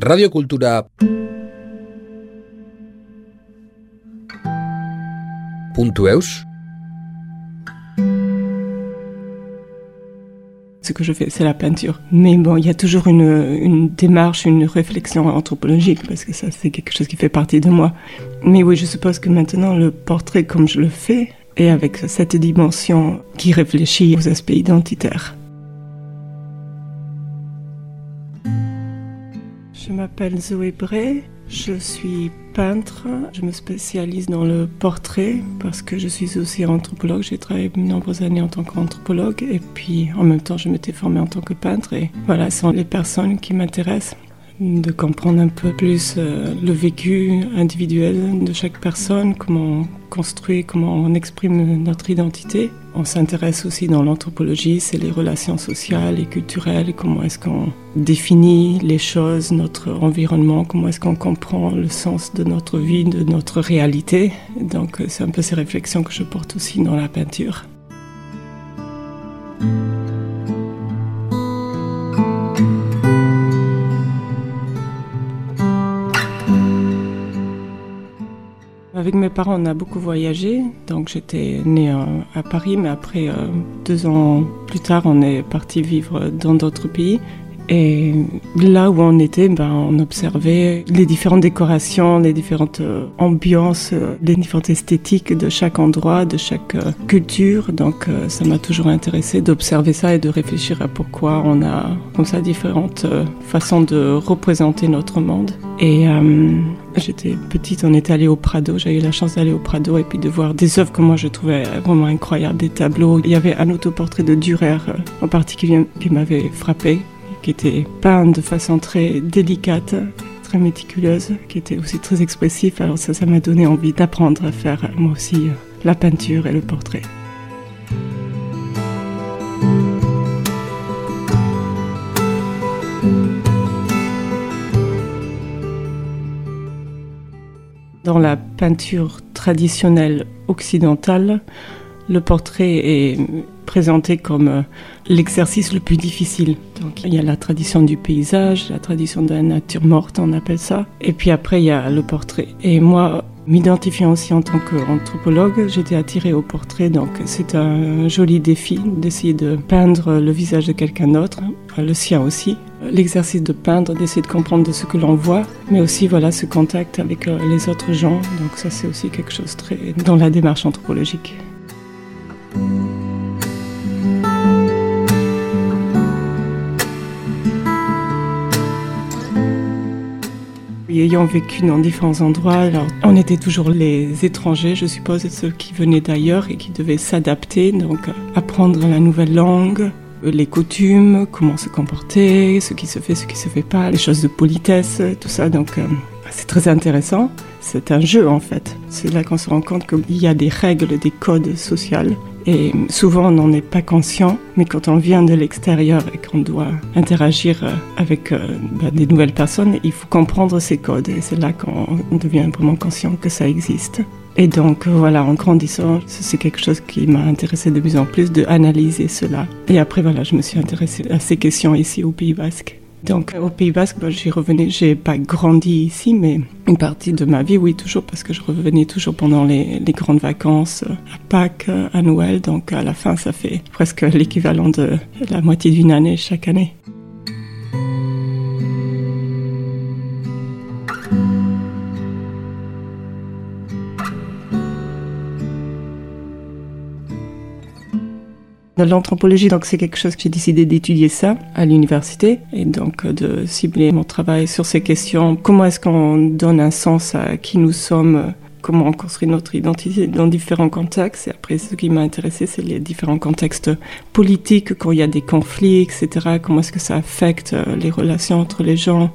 Radio Cultura. Punto Ce que je fais, c'est la peinture. Mais bon, il y a toujours une, une, démarche, une réflexion anthropologique, parce que ça, c'est quelque chose qui fait partie de moi. Mais oui, je suppose que maintenant, le portrait, comme je le fais, est avec cette dimension qui réfléchit aux aspects identitaires. Je m'appelle Zoé Bray, je suis peintre, je me spécialise dans le portrait parce que je suis aussi anthropologue, j'ai travaillé de nombreuses années en tant qu'anthropologue et puis en même temps je m'étais formée en tant que peintre et voilà, ce sont les personnes qui m'intéressent de comprendre un peu plus euh, le vécu individuel de chaque personne, comment on construit, comment on exprime notre identité. On s'intéresse aussi dans l'anthropologie, c'est les relations sociales et culturelles, comment est-ce qu'on définit les choses, notre environnement, comment est-ce qu'on comprend le sens de notre vie, de notre réalité. Donc euh, c'est un peu ces réflexions que je porte aussi dans la peinture. Avec mes parents, on a beaucoup voyagé. Donc j'étais née euh, à Paris, mais après, euh, deux ans plus tard, on est parti vivre dans d'autres pays. Et là où on était, ben, on observait les différentes décorations, les différentes euh, ambiances, les différentes esthétiques de chaque endroit, de chaque culture. Donc ça m'a toujours intéressé d'observer ça et de réfléchir à pourquoi on a comme ça différentes façons de représenter notre monde. J'étais petite, on était allé au Prado, j'ai eu la chance d'aller au Prado et puis de voir des œuvres que moi je trouvais vraiment incroyables, des tableaux. Il y avait un autoportrait de Dürer en particulier qui m'avait frappé qui était peint de façon très délicate, très méticuleuse, qui était aussi très expressif. Alors ça, ça m'a donné envie d'apprendre à faire moi aussi euh, la peinture et le portrait. Dans la peinture traditionnelle occidentale, le portrait est présenté comme euh, l'exercice le plus difficile. Donc il y a la tradition du paysage, la tradition de la nature morte, on appelle ça. Et puis après il y a le portrait. Et moi, m'identifiant aussi en tant qu'anthropologue, j'étais attirée au portrait. Donc c'est un joli défi d'essayer de peindre le visage de quelqu'un d'autre, le sien aussi. L'exercice de peindre, d'essayer de comprendre de ce que l'on voit, mais aussi voilà ce contact avec euh, les autres gens. Donc ça c'est aussi quelque chose très dans la démarche anthropologique. Ayant vécu dans différents endroits, alors on était toujours les étrangers, je suppose, ceux qui venaient d'ailleurs et qui devaient s'adapter, donc apprendre la nouvelle langue, les coutumes, comment se comporter, ce qui se fait, ce qui se fait pas, les choses de politesse, tout ça. Donc euh, c'est très intéressant. C'est un jeu en fait. C'est là qu'on se rend compte qu'il y a des règles, des codes sociaux et souvent, on n'en est pas conscient, mais quand on vient de l'extérieur et qu'on doit interagir euh, avec euh, bah, des nouvelles personnes, il faut comprendre ces codes. Et c'est là qu'on devient vraiment conscient que ça existe. Et donc, voilà, en grandissant, c'est quelque chose qui m'a intéressé de plus en plus d'analyser cela. Et après, voilà, je me suis intéressée à ces questions ici au Pays Basque. Donc au Pays Basque, bah, j'y revenais. J'ai pas grandi ici, mais une partie de ma vie, oui, toujours, parce que je revenais toujours pendant les, les grandes vacances, euh, à Pâques, euh, à Noël. Donc à la fin, ça fait presque l'équivalent de la moitié d'une année chaque année. L'anthropologie, donc c'est quelque chose que j'ai décidé d'étudier ça à l'université et donc euh, de cibler mon travail sur ces questions. Comment est-ce qu'on donne un sens à qui nous sommes comment on construit notre identité dans différents contextes? Et après, ce qui m'a intéressé, c'est les différents contextes politiques, quand il y a des conflits, etc. Comment est-ce que ça affecte euh, les relations entre les gens?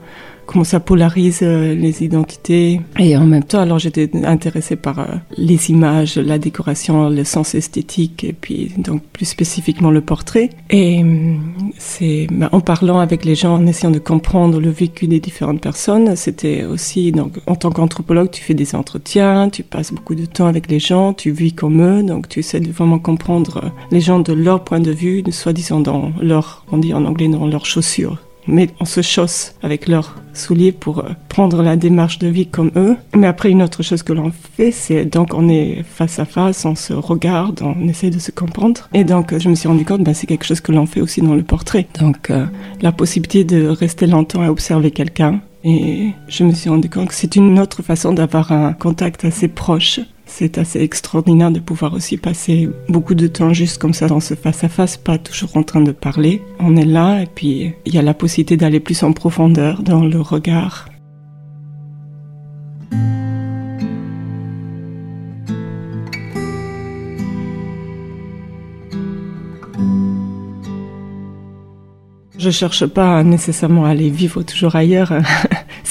Comment ça polarise euh, les identités. Et en même temps, alors j'étais intéressée par euh, les images, la décoration, le sens esthétique, et puis donc plus spécifiquement le portrait. Et euh, c'est bah, en parlant avec les gens, en essayant de comprendre le vécu des différentes personnes, c'était aussi donc en tant qu'anthropologue, tu fais des entretiens, tu passes beaucoup de temps avec les gens, tu vis comme eux, donc tu essaies de vraiment comprendre les gens de leur point de vue, soi-disant dans leur, on dit en anglais, dans leurs chaussures mais on se chausse avec leurs souliers pour euh, prendre la démarche de vie comme eux. Mais après, une autre chose que l'on fait, c'est donc on est face à face, on se regarde, on essaie de se comprendre. Et donc, je me suis rendu compte, ben, c'est quelque chose que l'on fait aussi dans le portrait. Donc, euh, la possibilité de rester longtemps à observer quelqu'un. Et je me suis rendu compte que c'est une autre façon d'avoir un contact assez proche c'est assez extraordinaire de pouvoir aussi passer beaucoup de temps juste comme ça dans ce face-à-face, pas toujours en train de parler. On est là et puis il y a la possibilité d'aller plus en profondeur dans le regard. Je cherche pas nécessairement à aller vivre toujours ailleurs.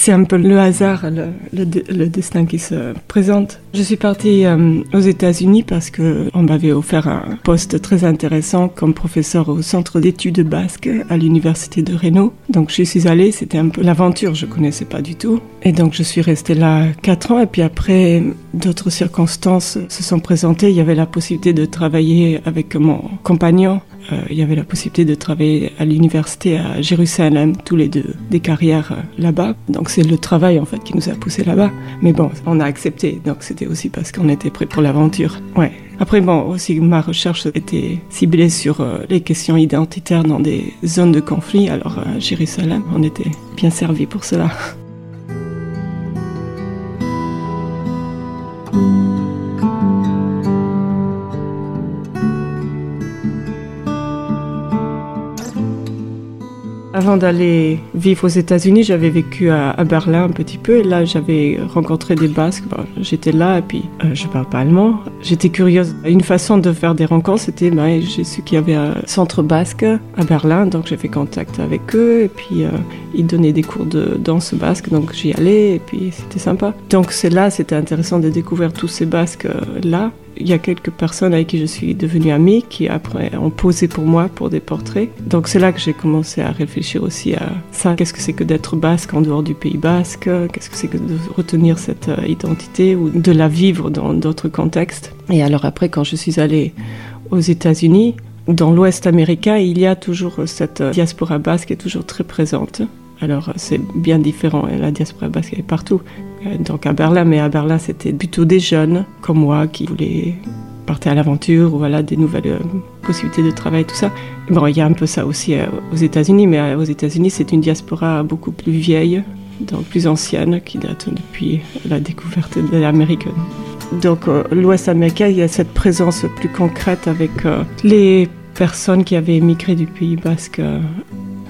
c'est un peu le hasard, le, destin qui se présente. Je suis partie euh, aux États-Unis parce que on m'avait offert un poste très intéressant comme professeur au centre d'études basques à l'université de Reno. Donc je suis allée, c'était un peu l'aventure, je connaissais pas du tout. Et donc je suis restée là quatre ans et puis après d'autres circonstances se sont présentées. Il y avait la possibilité de travailler avec mon compagnon il y avait la possibilité de travailler à l'université à Jérusalem, tous les deux, des carrières euh, là-bas. Donc c'est le travail en fait qui nous a poussé là-bas. Mais bon, on a accepté. Donc c'était aussi parce qu'on était prêt pour l'aventure. Ouais. Après, bon, aussi ma recherche était ciblée sur euh, les questions identitaires dans des zones de conflit. Alors à Jérusalem, on était bien servi pour cela. Avant d'aller vivre aux États-Unis, j'avais vécu à, Berlin un petit peu et là j'avais rencontré des Basques. J'étais là et puis euh, je parle pas allemand. J'étais curieuse. Une façon de faire des rencontres, c'était ben, j'ai su qu'il y avait un centre basque à Berlin, donc j'ai fait contact avec eux et puis euh, ils donnaient des cours de danse basque, donc j'y allais et puis c'était sympa. Donc c'est là, c'était intéressant de découvrir tous ces Basques euh, là il y a quelques personnes avec qui je suis devenue amie qui après ont posé pour moi pour des portraits. Donc c'est là que j'ai commencé à réfléchir aussi à ça. Qu'est-ce que c'est que d'être basque en dehors du pays basque? Qu'est-ce que c'est que de retenir cette euh, identité ou de la vivre dans d'autres contextes? Et alors après, quand je suis allée aux États-Unis, dans l'Ouest américain, il y a toujours cette diaspora basque qui est toujours très présente. Alors c'est bien différent, la diaspora basque est partout. Euh, donc à Berlin, mais à Berlin c'était plutôt des jeunes comme moi qui voulaient partir à l'aventure ou voilà des nouvelles euh, possibilités de travail tout ça. bon, il y a un peu ça aussi euh, aux États-Unis, mais aux États-Unis c'est une diaspora beaucoup plus vieille, donc plus ancienne, qui date depuis la découverte de l'Amérique. Donc l'Ouest américain, il y a cette présence plus concrète avec les personnes qui avaient émigré du Pays basque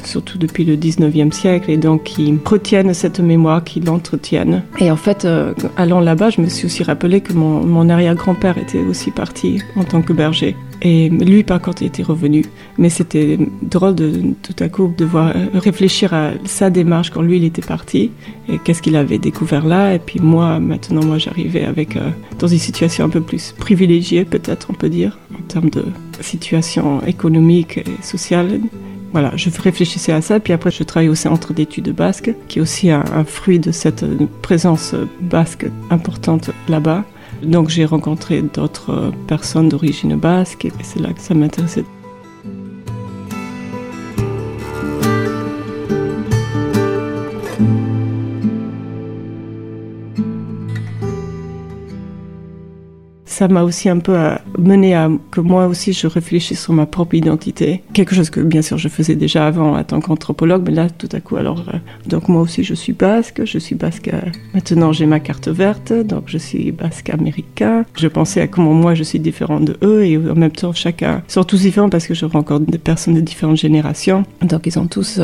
surtout depuis le 19e siècle, et donc qui retiennent cette mémoire, qui l'entretiennent. Et en fait, euh, allant là-bas, je me suis aussi rappelé que mon arrière-grand-père était aussi parti en tant que berger. Et lui, par contre, était revenu. Mais c'était drôle de tout à coup de voir réfléchir à sa démarche quand lui, il était parti et qu'est-ce qu'il avait découvert là. Et puis moi, maintenant, moi, j'arrivais avec euh, dans une situation un peu plus privilégiée, peut-être, on peut dire, en termes de situation économique et sociale voilà, je réfléchissais à ça, puis après je travaille au centre d'études basques, qui est aussi un, un fruit de cette présence basque importante là-bas. Donc j'ai rencontré d'autres personnes d'origine basque, et c'est là que ça m'intéressait ça m'a aussi un peu euh, mené à que moi aussi je réfléchisse sur ma propre identité. Quelque chose que bien sûr je faisais déjà avant en tant qu'anthropologue, mais là tout à coup alors euh, donc moi aussi je suis basque, je suis basque. Euh, maintenant j'ai ma carte verte, donc je suis basque américain. Je pensais à comment moi je suis différent de eux et en même temps chacun sont tous différents parce que je rencontre des personnes de différentes générations, donc ils ont tous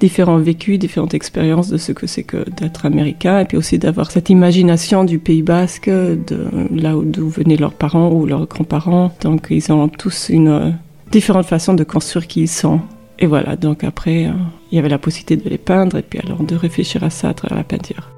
différents vécus, différentes expériences de ce que c'est que d'être américain, et puis aussi d'avoir cette imagination du Pays Basque, de là d'où venaient leurs parents ou leurs grands-parents. Donc ils ont tous une euh, différente façon de construire qui ils sont. Et voilà, donc après, euh, il y avait la possibilité de les peindre, et puis alors de réfléchir à ça à travers la peinture.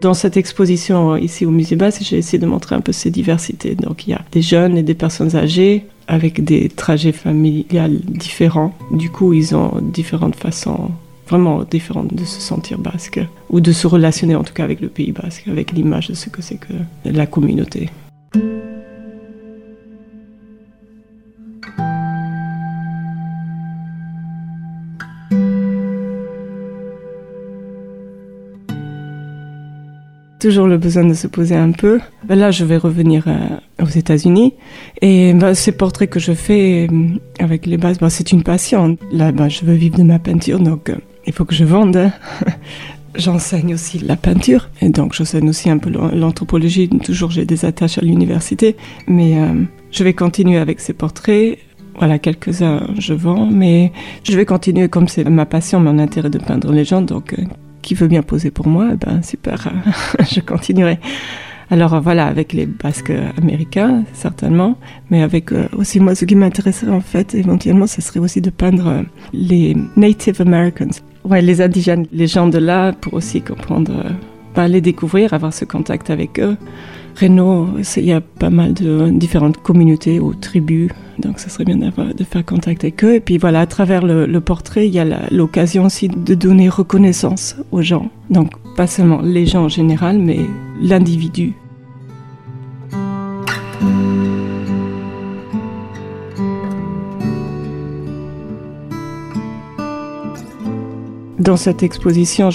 Dans cette exposition ici au Musée Basse, j'ai essayé de montrer un peu ces diversités. Donc il y a des jeunes et des personnes âgées, avec des trajets familiales différents. Du coup, ils ont différentes façons vraiment différentes de se sentir basque ou de se relationner en tout cas avec le Pays basque, avec l'image de ce que c'est que la communauté. Toujours le besoin de se poser un peu. Là, je vais revenir euh, aux États-Unis et ben, ces portraits que je fais euh, avec les bases, ben, c'est une passion. Là, ben, je veux vivre de ma peinture, donc euh, il faut que je vende. J'enseigne aussi la peinture et donc j'enseigne aussi un peu l'anthropologie. Toujours, j'ai des attaches à l'université, mais je vais continuer avec ces portraits. Voilà, quelques-uns je vends, mais je vais continuer comme c'est ma passion, mon intérêt de peindre les gens, donc qui veut bien poser pour moi, eh ben super, je continuerai. Alors voilà, avec les Basques américains, certainement, mais avec euh, aussi moi, ce qui m'intéresserait en fait, éventuellement, ce serait aussi de peindre euh, les Native Americans, ouais, les indigènes, les gens de là, pour aussi comprendre, euh, bah, les découvrir, avoir ce contact avec eux. Renault, il y a pas mal de différentes communautés ou tribus, donc ça serait bien de faire contact avec eux. Et puis voilà, à travers le, portrait, il y a l'occasion aussi de donner reconnaissance aux gens. Donc pas seulement les gens en général, mais l'individu. Dans cette exposition,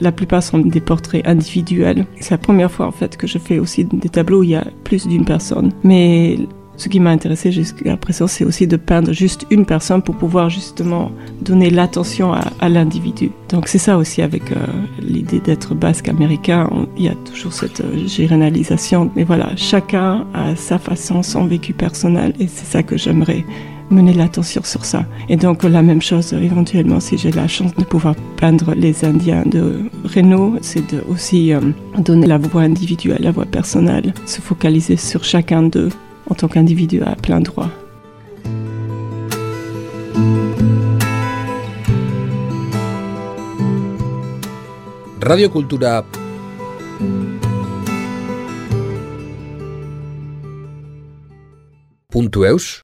la plupart sont des portraits individuels. C'est la première fois en fait que je fais aussi des tableaux où il y a plus d'une personne. Mais ce qui m'a intéressé jusqu'à présent, c'est aussi de peindre juste une personne pour pouvoir justement donner l'attention à, l'individu. Donc c'est ça aussi avec euh, l'idée d'être basque américain. il y a toujours cette euh, généralisation. Mais voilà, chacun a sa façon, son vécu personnel, et c'est ça que j'aimerais mener l'attention sur ça. Et donc la même chose éventuellement si j'ai la chance de pouvoir peindre les Indiens de Renault, c'est de aussi euh, donner la voix individuelle, la voix personnelle, se focaliser sur chacun d'eux en tant qu'individu à plein droit. Radio Cultura Punto